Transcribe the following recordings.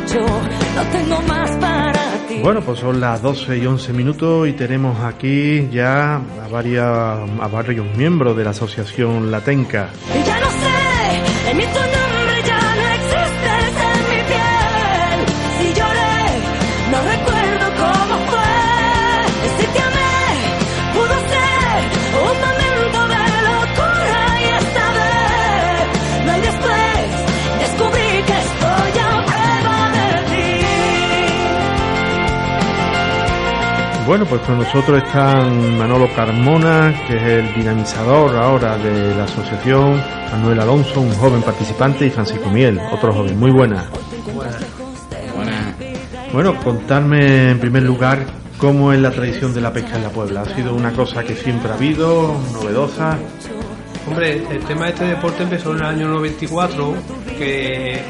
mucho, no tengo más para ti. Bueno, pues son las 12 y 11 minutos y tenemos aquí ya a, varias, a varios miembros de la asociación Latenca. Y ya no sé, en mi Bueno, pues con nosotros están Manolo Carmona, que es el dinamizador ahora de la asociación, Manuel Alonso, un joven participante, y Francisco Miel, otro joven. Muy buena. Bueno, contarme en primer lugar cómo es la tradición de la pesca en la Puebla. ¿Ha sido una cosa que siempre ha habido, novedosa? Hombre, el tema de este deporte empezó en el año 94, que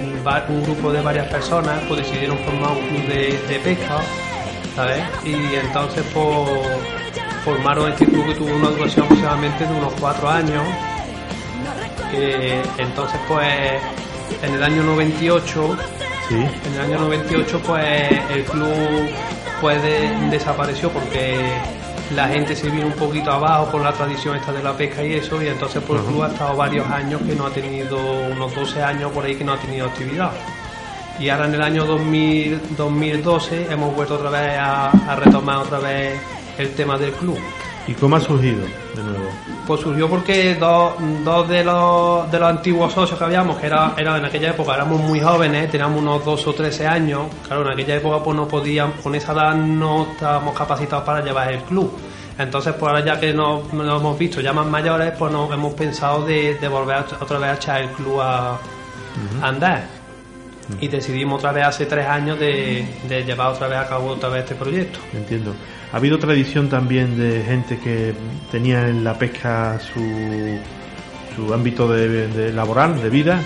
un, va- un grupo de varias personas pues decidieron formar un club de, de pesca, ¿sabes? Y entonces pues, formaron este club que tuvo una duración aproximadamente de unos cuatro años. Eh, entonces pues en el año 98 Sí. en el año 98 pues el club pues de- desapareció porque la gente se vino un poquito abajo por la tradición esta de la pesca y eso y entonces pues el club ha estado varios años que no ha tenido unos 12 años por ahí que no ha tenido actividad y ahora en el año 2000, 2012 hemos vuelto otra vez a, a retomar otra vez el tema del club ¿Y cómo ha surgido de nuevo? pues surgió porque dos, dos de, los, de los antiguos socios que habíamos, que era, era en aquella época éramos muy jóvenes, teníamos unos 12 o 13 años, claro, en aquella época pues no podíamos, con esa edad no estábamos capacitados para llevar el club. Entonces, pues ahora ya que nos, nos hemos visto ya más mayores, pues nos hemos pensado de, de volver a- otra vez a echar el club a, a andar. Y decidimos otra vez hace tres años de, de llevar otra vez a cabo otra vez este proyecto. Entiendo. ¿Ha habido tradición también de gente que tenía en la pesca su, su ámbito de, de laboral, de vida?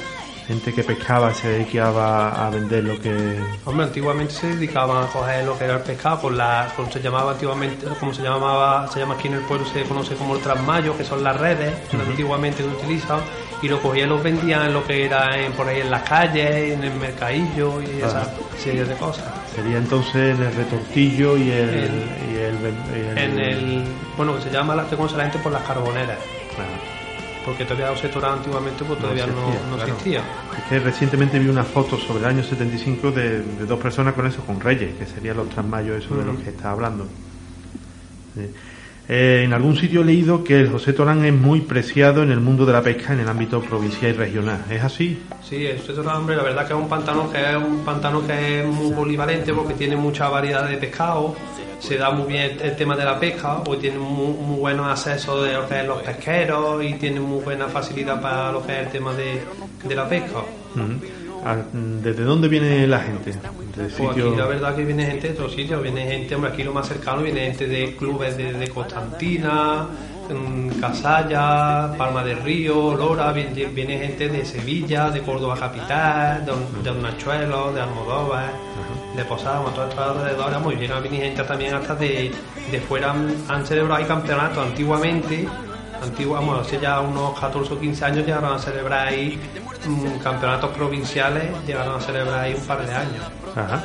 Gente que pescaba, se dedicaba a vender lo que... Hombre, antiguamente se dedicaban a coger lo que era el pescado, con la, como se llamaba antiguamente, como se llamaba, se llama aquí en el pueblo, se conoce como el trasmayo, que son las redes que antiguamente se utilizan, y lo cogían y los vendían en lo que era en- por ahí en las calles, en el mercadillo y esa Ajá. serie de cosas. Sería entonces el retortillo y el... El- y el- y el- En el, bueno, que se llama, la- gente por las carboneras, Claro. porque todavía los sectores antiguamente pues todavía no, existía, no claro. existía. Es que recientemente vi una foto sobre el año 75 de, de dos personas con eso, con reyes, que serían los trasmayos esos de los que está hablando. Sí. Eh, en algún sitio he leído que el José Torán es muy preciado en el mundo de la pesca en el ámbito provincial y regional. ¿Es así? Sí, esto es hombre, la verdad que es un pantano que es un pantano que es muy polivalente porque tiene mucha variedad de pescado, se da muy bien el tema de la pesca, porque tiene muy, muy buenos accesos de lo que es los pesqueros y tiene muy buena facilidad para lo que es el tema de, de la pesca. ¿Desde dónde viene la gente? ¿De Pues sitio- aquí la verdad que viene gente de otros sitios, viene gente, hombre, aquí lo más cercano viene gente de clubes de, de Constantina, mm, Casalla, Palma del Río, Lora, viene, viene gente de Sevilla, de Córdoba Capital, de, de Hornachuelos, de Almodóvar, de Posada, como todos estos alrededores, muy bien, viene gente también hasta de, de fuera, han, celebrado ahí campeonatos antiguamente, antiguo, vamos, hace ya unos 14 o 15 años llegaron a celebrar ahí mm, campeonatos provinciales, llegaron a celebrar ahí un par de años. Ajá.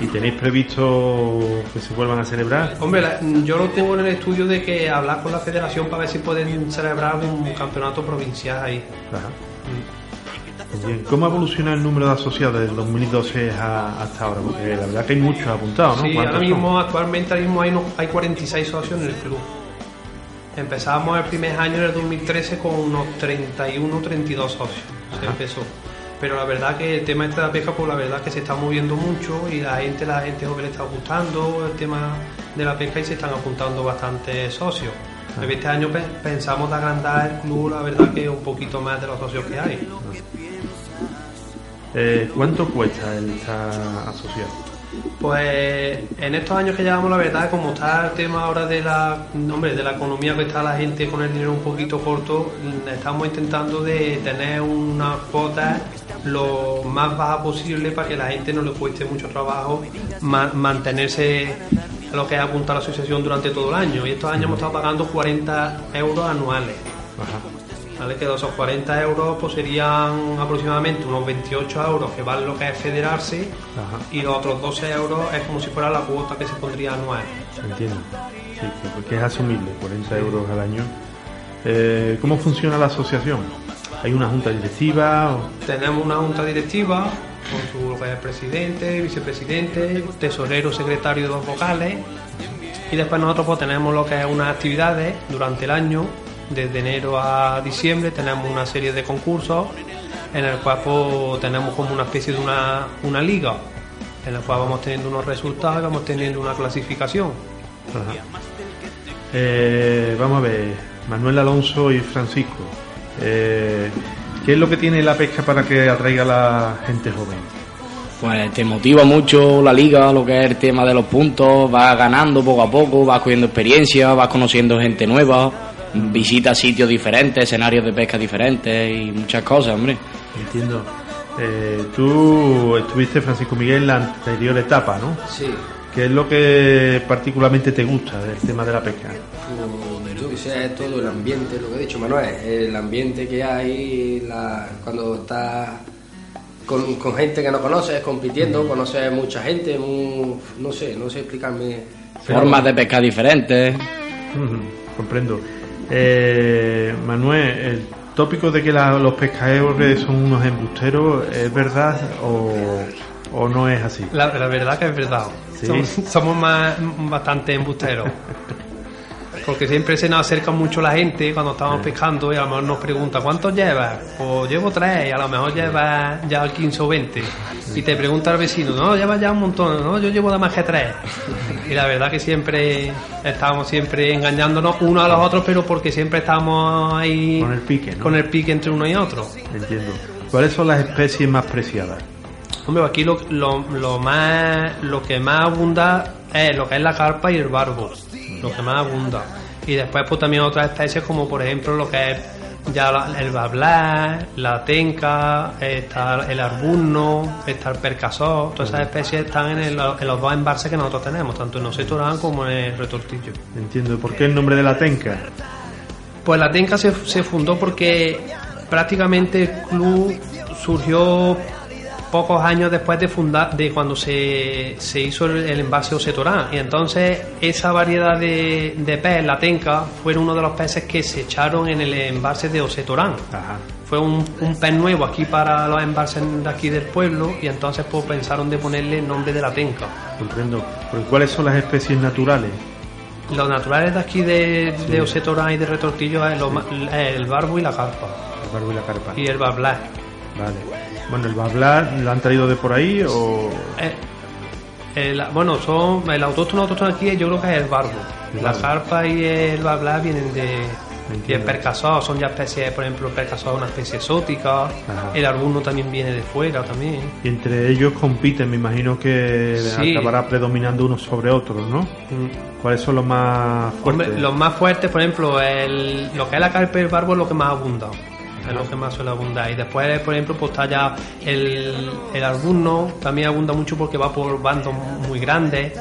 ¿Y tenéis previsto que se vuelvan a celebrar? Hombre, la- yo lo tengo en el estudio de que hablar con la federación para ver si pueden celebrar un campeonato provincial ahí. Ajá. ¿Cómo ha evolucionado el número de asociados desde el 2012 a- hasta ahora? Porque la verdad que hay muchos apuntados, ¿no? Sí, ¿Cuántos ahora son? mismo, actualmente ahora mismo hay, no- hay 46 socios en el club. Empezamos el primer año en el 2013 con unos 31 32 socios. Se empezó. Pero la verdad que el tema este de la pesca, pues la verdad que se está moviendo mucho y la gente, la gente joven le está gustando el tema de la pesca y se están apuntando bastantes socios. Ah. Este año pe- pensamos de agrandar el club, la verdad que un poquito más de los socios que hay. Eh, ¿Cuánto cuesta el estar asociado? Pues en estos años que llevamos, la verdad, como está el tema ahora de la, hombre, de la economía que está la gente con el dinero un poquito corto, mm, estamos intentando de tener una cuota lo más baja posible para que la gente no le cueste mucho trabajo ma- mantenerse a lo que es apuntar a la asociación durante todo el año. Y estos años hemos estado pagando 40 euros anuales. ¿Vale? Que de esos 40 euros pues serían aproximadamente unos 28 euros que vale lo que es federarse Ajá. y los otros 12 euros es como si fuera la cuota que se pondría anual. Entiendo. Sí, que, que es asumible, 40 euros al año. Eh, ¿Cómo funciona la asociación? ¿Hay una junta directiva? o- Tenemos una junta directiva con su presidente, vicepresidente, tesorero, secretario y dos vocales. Y después nosotros pues tenemos lo que es unas actividades durante el año, desde enero a diciembre tenemos una serie de concursos en el cual pues, tenemos como una especie de una, una liga, en el cual vamos teniendo unos resultados y vamos teniendo una clasificación. Eh, vamos a ver, Manuel Alonso y Francisco. eh, ¿Qué es lo que tiene la pesca para que atraiga a la gente joven? Pues te motiva mucho la liga, lo que es el tema de los puntos, vas ganando poco a poco, vas cogiendo experiencia, vas conociendo gente nueva, visitas sitios diferentes, escenarios de pesca diferentes y muchas cosas, hombre. Entiendo. Eh, tú estuviste, Francisco Miguel, en la anterior etapa, ¿no? Sí, ¿Qué es lo que particularmente te gusta del tema de la pesca? pues, yo que sé, todo el ambiente, lo que ha dicho Manuel, el ambiente que hay la, cuando estás con, con gente que no conoces, compitiendo, conoces mucha gente, mu- no sé, no sé explicarme. Formas de pescar diferentes. Comprendo. Eh, Manuel, el tópico de que la- los pescadores son unos embusteros, ¿es verdad o, o no es así? La, la verdad que es verdad. Sí. Somos, somos más bastante embusteros. Porque siempre se nos acerca mucho la gente cuando estamos pescando y a lo mejor nos pregunta ¿cuántos llevas? Pues llevo tres y a lo mejor llevas ya 15 o 20. Y te pregunta el vecino, no, llevas ya un montón, no, yo llevo nada más que tres. Y la verdad que siempre estamos siempre engañándonos unos a los otros, pero porque siempre estamos ahí Con el pique, ¿no? con el pique entre uno y otro. Entiendo. ¿Cuáles son las especies más preciadas? Hombre, aquí lo, lo, lo más, lo que más abunda es lo que es la carpa y el barbo, lo que más abunda. Y después pues también otras especies como por ejemplo lo que es ya la- el bablar, la tenca, está el arbuno, está el percasó, todas esas especies están en, el- en los dos embalses que nosotros tenemos, tanto en Osetorán como en el retortillo. Entiendo. ¿Por qué el nombre de la tenca? Pues la Tenca se, se fundó porque prácticamente el club surgió pocos años después de fundar, de cuando se, se hizo el, el embalse Osetorán. Y entonces esa variedad de, de pez, la Tenca, fueron uno de los peces que se echaron en el embalse de Osetorán. Ajá. Fue un, un pez nuevo aquí para los embalses de aquí del pueblo y entonces pues pensaron de ponerle el nombre de la Tenca. Comprendo. ¿Pero cuáles son las especies naturales? Los naturales de aquí de, de Osetorán y de Retortillo es ma- el barbo y la carpa. El barbo y la carpa. Y el bablar. Vale. Bueno, ¿el bablar lo han traído de por ahí o...? Eh, el- bueno, son el autóctono autóctono aquí yo creo que es el barbo. La carpa y el bablar vienen de... Y el son ya especies, por ejemplo, el percasado es una especie exótica, Ajá. el arbuno también viene de fuera también. Y entre ellos compiten, me imagino que Sí. acabará predominando unos sobre otros, ¿no? Mm. ¿Cuáles son los más fuertes? Hombre, los más fuertes, por ejemplo, el, lo que es la carpa y el barbo es lo que más abunda. Es lo que más suele abundar. Y después, por ejemplo, pues está ya el, el arbuno, también abunda mucho porque va por bandos muy grandes.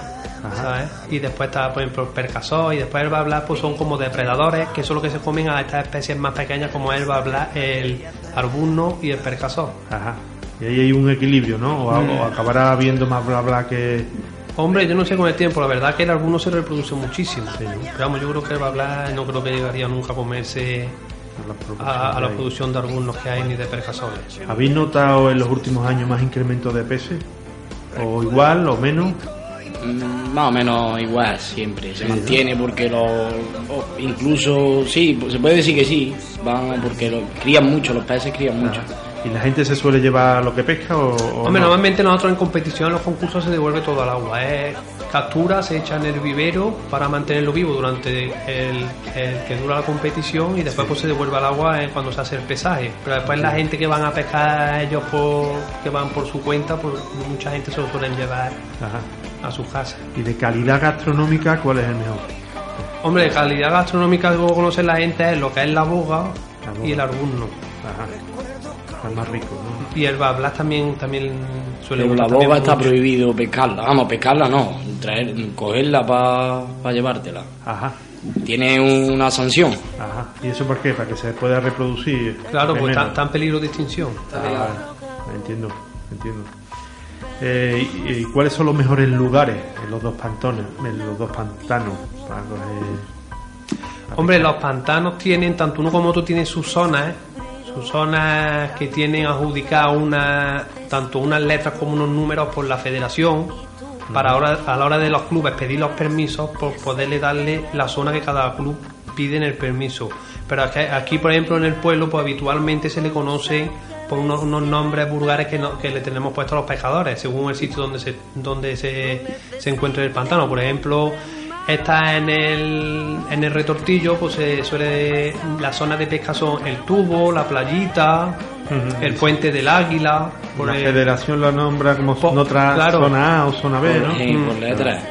¿sabes? Y después está, por ejemplo, el percasó y después el bablar, pues son como depredadores, que son los que se comen a estas especies más pequeñas como el bablar, el arbuno y el percasó. Ajá. Y ahí hay un equilibrio, ¿no? O, Mm. o acabará habiendo más bla bla que... Hombre, yo no sé con el tiempo, la verdad que el arbuno se reproduce muchísimo. Pero vamos, yo creo que el bablar no creo que llegaría nunca a comerse a, a que la producción de arbunos que hay ni de percasores. ¿Habéis notado en los últimos años más incremento de peces? ¿O igual o menos? Mm, Más o menos igual siempre, se mantiene porque lo, incluso sí, se puede decir que sí, van porque lo, crían mucho, los peces crían mucho. ¿Y la gente se suele llevar lo que pesca o, o Hombre, no? normalmente nosotros en competición, en los concursos, se devuelve todo al agua. Es captura, se echa en el vivero para mantenerlo vivo durante el, el que dura la competición y después pues se devuelve al agua eh, cuando se hace el pesaje. Pero después la gente que van a pescar ellos por, que van por su cuenta, pues mucha gente se lo suelen llevar Ajá. a sus casas. ¿Y de calidad gastronómica cuál es el mejor? Hombre, de calidad gastronómica que conoce la gente es lo que es la boga, La boga. y el arbuno. Ajá. El más rico, ¿no? Y el bablas también, también suele Pero la boga está mucho. prohibido pescarla, vamos, pescarla no, traer, cogerla para llevártela. Ajá. tiene una sanción. Ajá. ¿Y eso por qué? Para que se pueda reproducir. Claro, pues está, en peligro de extinción. Ah. Entiendo, entiendo. Eh, y, y cuáles son los mejores lugares en los dos pantones, en los dos pantanos para coger? para Hombre, pescar? los pantanos tienen, tanto uno como otro tienen sus zonas, ¿eh? Sus zonas que tienen adjudicadas una, tanto unas letras como unos números por la federación, para ahora, a la hora de los clubes pedir los permisos, por poderle darle la zona que cada club pide en el permiso. Pero aquí, aquí, por ejemplo, en el pueblo, pues habitualmente se le conoce por unos, unos nombres vulgares que, no- que le tenemos puestos a los pescadores, según el sitio donde se, donde se, se encuentre el pantano. Por ejemplo, está en el, en el retortillo, pues se suele, las zonas de pesca son el tubo, la playita, el puente del águila, por la el- federación lo nombra como Po- otra claro. zona A o zona B, ¿no? Sí, por letras.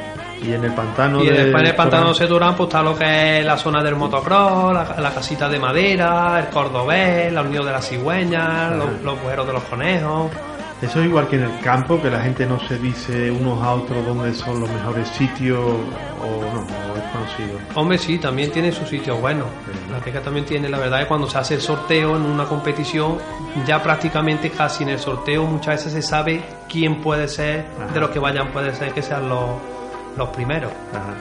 Y en el pantano Y de después en el pantano de Seturán pues está lo que es la zona del motocross, la, la casita de madera, el cordobés, la unión de las cigüeñas, los, los agujeros de los conejos. Eso es igual que en el campo, que la gente no se dice unos a otros dónde son los mejores sitios o no, o es conocido. Hombre, sí, también tiene sus sitios buenos. La pesca también tiene, la verdad es que cuando se hace el sorteo en una competición, ya prácticamente casi en el sorteo muchas veces se sabe quién puede ser, Ajá. de los que vayan puede ser que sean los, los primeros. Ajá.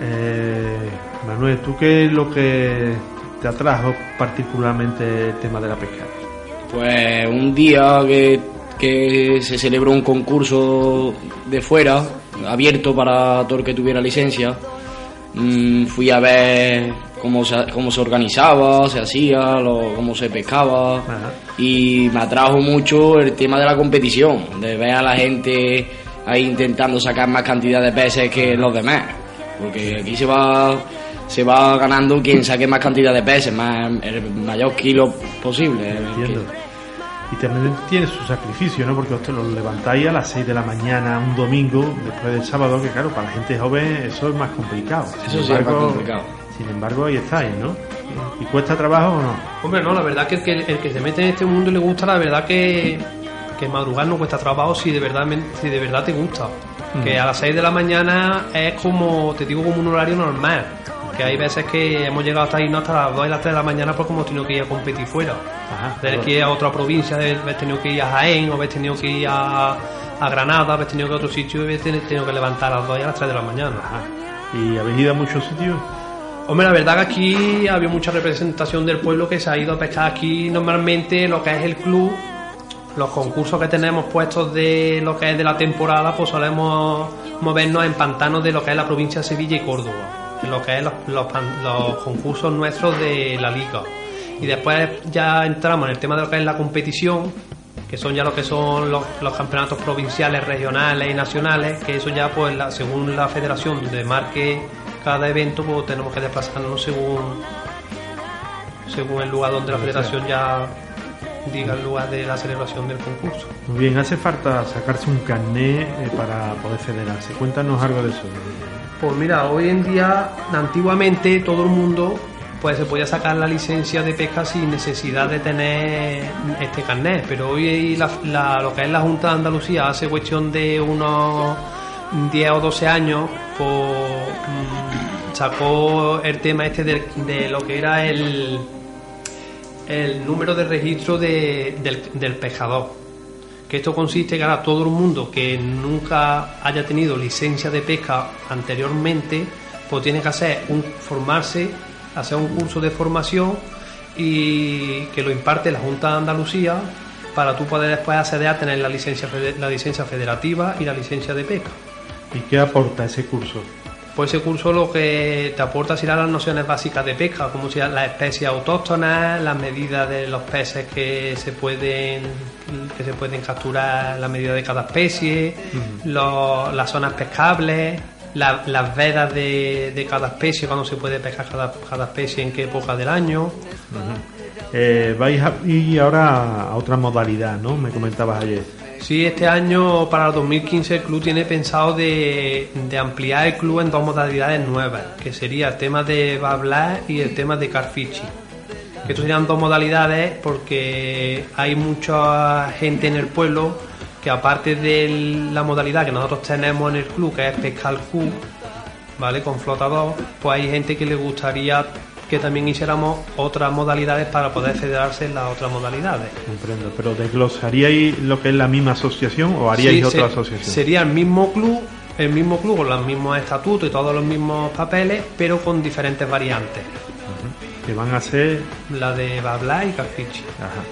Eh, Manuel, ¿tú qué es lo que te atrajo particularmente el tema de la pesca? Pues un día que, que se celebró un concurso de fuera, abierto para todo el que tuviera licencia, mm, fui a ver cómo se, cómo se organizaba, se hacía, lo- cómo se pescaba Ajá. y me atrajo mucho el tema de la competición, de ver a la gente ahí intentando sacar más cantidad de peces que los demás, porque aquí se va se va ganando quien saque más cantidad de peces, más el mayor kilo posible. Entiendo. Y también tiene su sacrificio, ¿no? Porque os los levantáis a las 6 de la mañana un domingo, después del sábado, que claro, para la gente joven eso es más complicado. Eso sí es más complicado. Sin embargo, ahí estáis, ¿no? ¿Y cuesta trabajo o no? Hombre, no, la verdad que el, que el que se mete en este mundo y le gusta, la verdad que, que madrugar no cuesta trabajo si de verdad, si de verdad te gusta. Que a las 6 de la mañana es como, te digo, como un horario normal. Que hay veces que hemos llegado hasta ahí no hasta las 2 y las 3 de la mañana porque hemos tenido que ir a competir fuera. Ajá. Tener que ir a otra provincia, haber tenido que ir a Jaén, o haber tenido que ir a, a Granada, haber tenido que ir a otro sitio y haber teni- tenido que levantar a las 2 y a las 3 de la mañana. Ajá. ¿Y habéis ido a muchos sitios? Hombre, la verdad que aquí había mucha representación del pueblo que se ha ido a pescar aquí normalmente lo que es el club, los concursos que tenemos puestos de lo que es de la temporada, pues solemos movernos en pantanos de lo que es la provincia de Sevilla y Córdoba, lo que es los, los los concursos nuestros de la liga. Y después ya entramos en el tema de lo que es la competición, que son ya lo que son los, los campeonatos provinciales, regionales y nacionales, que eso ya pues la- según la federación donde marque cada evento pues tenemos que desplazarnos según según el lugar donde la federación ya diga el lugar de la celebración del concurso. Muy bien, hace falta sacarse un carné eh, para poder federarse. Cuéntanos algo de eso. Pues mira, hoy en día, antiguamente todo el mundo pues se podía sacar la licencia de pesca sin necesidad de tener este carnet, pero hoy la- la- lo que es la Junta de Andalucía hace cuestión de unos 10 o 12 años, pues mm, sacó el tema este de, lo que era el, el número de registro de- del, del pescador. Que esto consiste en que ahora todo el mundo que nunca haya tenido licencia de pesca anteriormente, pues tiene que hacer un formarse, hacer un curso de formación y que lo imparte la Junta de Andalucía para tú poder después acceder a tener la licencia la licencia federativa y la licencia de pesca. ¿Y qué aporta ese curso? Pues ese curso lo que te aporta serán las nociones básicas de pesca, como sean las especies autóctonas, las medidas de los peces que se pueden que se pueden capturar, la medida de cada especie, los- las zonas pescables, la- las vedas de, de cada especie, cuando se puede pescar cada, cada especie, en qué época del año. Eh, vais a ir ahora a otra modalidad, ¿no? Me comentabas ayer. Sí, este año para el 2015 el club tiene pensado de, de ampliar el club en dos modalidades nuevas, que sería el tema de bablar y el tema de carfishing. Que estos serían dos modalidades porque hay mucha gente en el pueblo que aparte de la modalidad que nosotros tenemos en el club, que es pescar Q, ¿vale? Con flotador, pues hay gente que le gustaría que también hiciéramos otras modalidades para poder federarse en las otras modalidades. Comprendo, pero ¿desglosaríais lo que es la misma asociación o haríais Sí, otra se- asociación? Sería el mismo club, el mismo club con los mismos estatutos y todos los mismos papeles, pero con diferentes variantes. Que van a ser La de Babla y Carfichi. Ajá.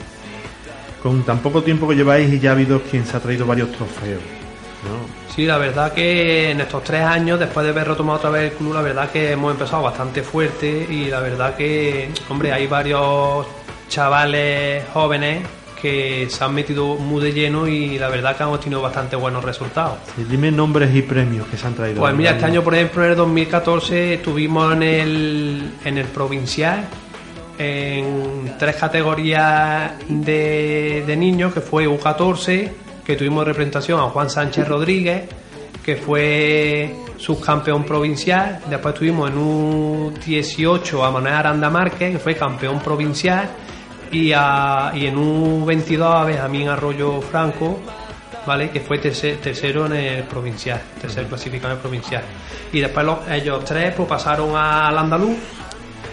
Con tan poco tiempo que lleváis y ya ha habido quien se ha traído varios trofeos. ¿no? Sí, la verdad que en estos tres años, después de haber retomado otra vez el club, la verdad que hemos empezado bastante fuerte y la verdad que, hombre, hay varios chavales jóvenes que se han metido muy de lleno y la verdad que hemos tenido bastante buenos resultados. Sí, dime nombres y premios que se han traído. Pues mira, este año, por ejemplo, en el 2014 estuvimos en el, en el provincial en tres categorías de, de niños, que fue U14, que tuvimos representación a Juan Sánchez Rodríguez, que fue subcampeón provincial. Después tuvimos en U18 a Manuel Aranda Márquez, que fue campeón provincial. Y, a- y en U22 a Benjamín Arroyo Franco, ¿vale? Que fue terce- tercero en el provincial, tercer clasificado en el provincial. Y después los- ellos tres pues, pasaron al andaluz,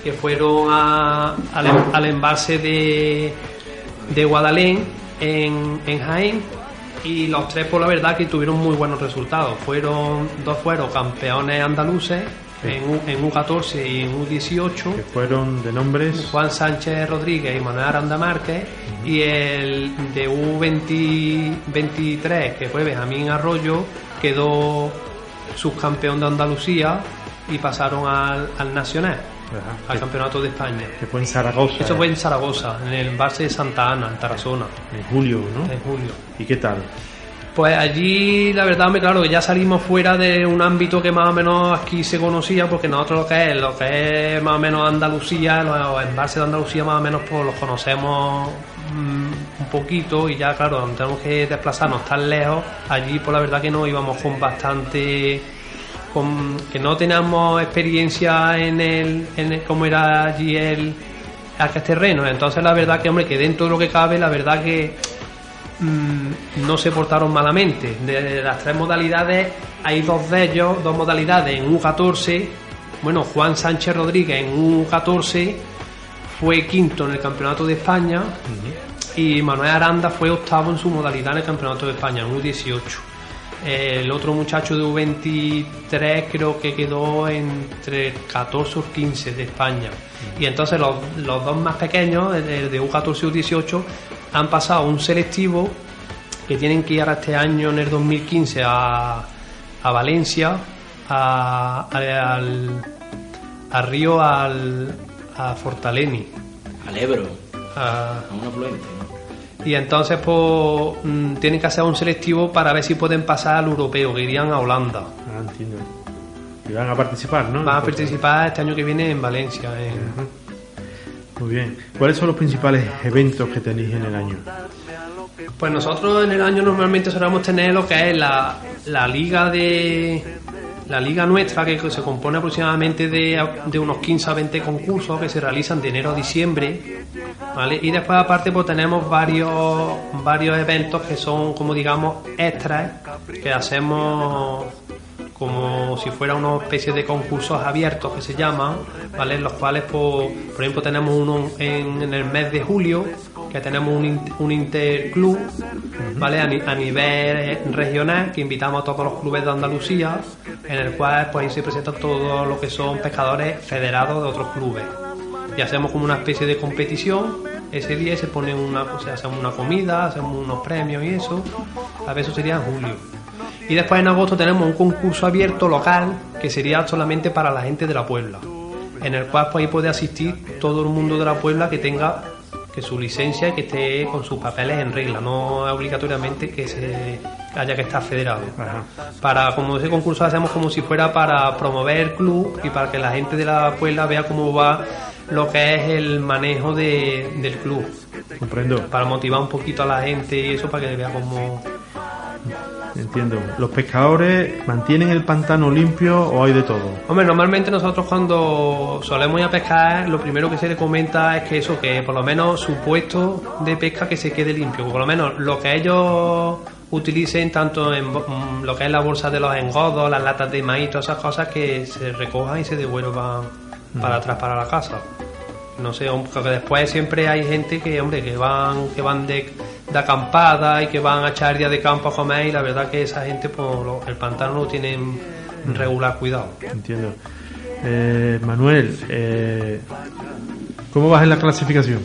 que fueron a- al, em- al embalse de, de Guadalén en, en Jaén. Y los tres, por la verdad, que tuvieron muy buenos resultados. Fueron dos fueron campeones andaluces en, U- en U14 y en U18. Que fueron de nombres. Juan Sánchez Rodríguez y Manuel Aranda Márquez y el de U23 que fue Benjamín Arroyo quedó subcampeón de Andalucía y pasaron al, al Nacional, Ajá. al Campeonato de España. Que fue en Zaragoza. Eso fue en Zaragoza, en el embalse de Santa Ana, en Tarazona, en julio, ¿no? en julio. ¿Y qué tal? Pues allí, la verdad, me claro que ya salimos fuera de un ámbito que más o menos aquí se conocía, porque nosotros lo que es, lo que es más o menos Andalucía, los embalses de Andalucía más o menos pues los conocemos mm, un poquito y ya, claro, tenemos que desplazarnos tan lejos. Allí, pues la verdad que no íbamos con bastante con, que no teníamos experiencia en el, en el- cómo era allí el aquel terreno. Entonces la verdad que hombre que dentro de lo que cabe, la verdad que mm, no se portaron malamente. De las tres modalidades, hay dos de ellos, dos modalidades en U14. Bueno, Juan Sánchez Rodríguez en U14 fue quinto en el Campeonato de España y Manuel Aranda fue octavo en su modalidad en el Campeonato de España, en U18. El otro muchacho de U23 creo que quedó entre 14 o 15 de España. Y entonces los, los dos más pequeños, el de, de U14 y U18, han pasado un selectivo que tienen que ir este año, en el 2015, a, a Valencia, a- a- al, a Río, al, a Fortaleni. Al Ebro, a- a un afluente. ¿no? Y entonces pues mm, tienen que hacer un selectivo para ver si pueden pasar al europeo, que irían a Holanda. Ah, entiendo. Y van a participar, ¿no? Van a participar este año que viene en Valencia. en- Muy bien. ¿Cuáles son los principales eventos que tenéis en el año? Pues nosotros en el año normalmente solemos tener lo que es la, la liga de la liga nuestra que se compone aproximadamente de, de unos 15 a 20 concursos que se realizan de enero a diciembre ¿vale? y después aparte pues tenemos varios varios eventos que son como digamos extras que hacemos como si fuera una especie de concursos abiertos que se llaman, ¿vale? En los cuales, pues, por ejemplo, tenemos uno en, en el mes de julio, que tenemos un, un interclub, ¿vale? A, ni- a nivel regional, que invitamos a todos los clubes de Andalucía, en el cual, pues, ahí se presentan todos los que son pescadores federados de otros clubes. Y hacemos como una especie de competición. Ese día se pone una, o sea, hacemos una comida, hacemos unos premios y eso. A ver, eso sería en julio. Y después en agosto tenemos un concurso abierto local que sería solamente para la gente de la Puebla, en el cual pues, ahí puede asistir todo el mundo de la Puebla que tenga que su licencia y que esté con sus papeles en regla, no obligatoriamente que se haya que estar federado. Ajá. Para como ese concurso lo hacemos como si fuera para promover el club y para que la gente de la Puebla vea cómo va lo que es el manejo de- del club, Comprendo. para motivar un poquito a la gente y eso para que vea cómo Entiendo. ¿Los pescadores mantienen el pantano limpio o hay de todo? Hombre, normalmente nosotros cuando solemos ir a pescar, lo primero que se le comenta es que eso, que por lo menos su puesto de pesca que se quede limpio, por lo menos lo que ellos utilicen tanto en mm, lo que es la bolsa de los engodos, las latas de maíz, todas esas cosas que se recojan y se devuelvan para atrás para la casa. No sé, porque después siempre hay gente que, hombre, que van, que van de, de acampada y que van a echar día de campo a comer y la verdad que esa gente, pues lo- el pantano lo tienen regular cuidado. Entiendo. Eh, Manuel, eh, ¿cómo vas en la clasificación?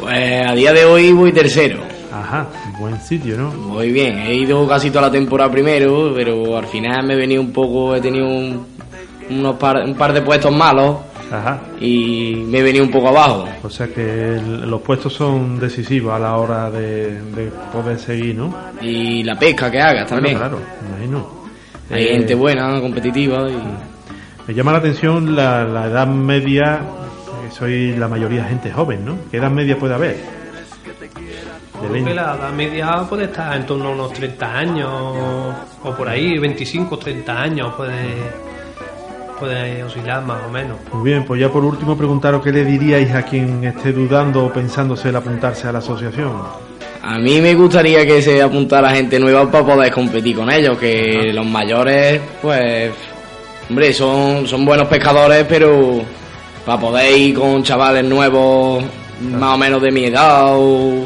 Pues a día de hoy voy tercero. Ajá, buen sitio, ¿no? Voy bien, he ido casi toda la temporada primero, pero al final me he venido un poco, he tenido un, unos par, un par de puestos malos Ajá. y me he venido un poco abajo. O sea que el- los puestos son decisivos a la hora de, de poder seguir, ¿no? Y la pesca que hagas también. Bueno, claro, imagino. Hay Eh, gente buena, competitiva y Me llama la atención la, la edad media, que soy la mayoría gente joven, ¿no? ¿Qué edad media puede haber? De Creo 20. que la edad media puede estar en torno a unos 30 años o por ahí, 25, 30 años puede, puede oscilar más o menos. Muy bien, pues ya por último preguntaros qué le diríais a quien esté dudando o pensándose el apuntarse a la asociación. A mí me gustaría que se apuntara gente nueva para poder competir con ellos, que los mayores, pues, hombre, son, son buenos pescadores, pero para poder ir con chavales nuevos, más o menos de mi edad o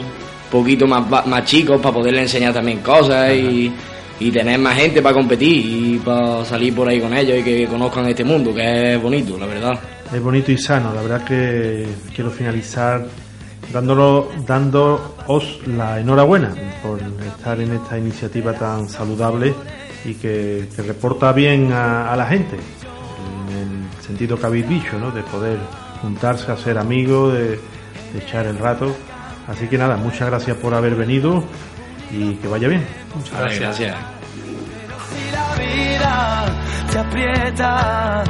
poquito más, más chicos, para poderles enseñar también cosas y, y tener más gente para competir y para salir por ahí con ellos y que conozcan este mundo, que es bonito, la verdad. Es bonito y sano, la verdad que quiero finalizar dándolo, dándoos la enhorabuena por estar en esta iniciativa tan saludable y que, que reporta bien a, la gente, en el sentido que habéis dicho, ¿no? de poder juntarse a ser amigos, de echar el rato. Así que nada, muchas gracias por haber venido y que vaya bien. Muchas gracias. gracias.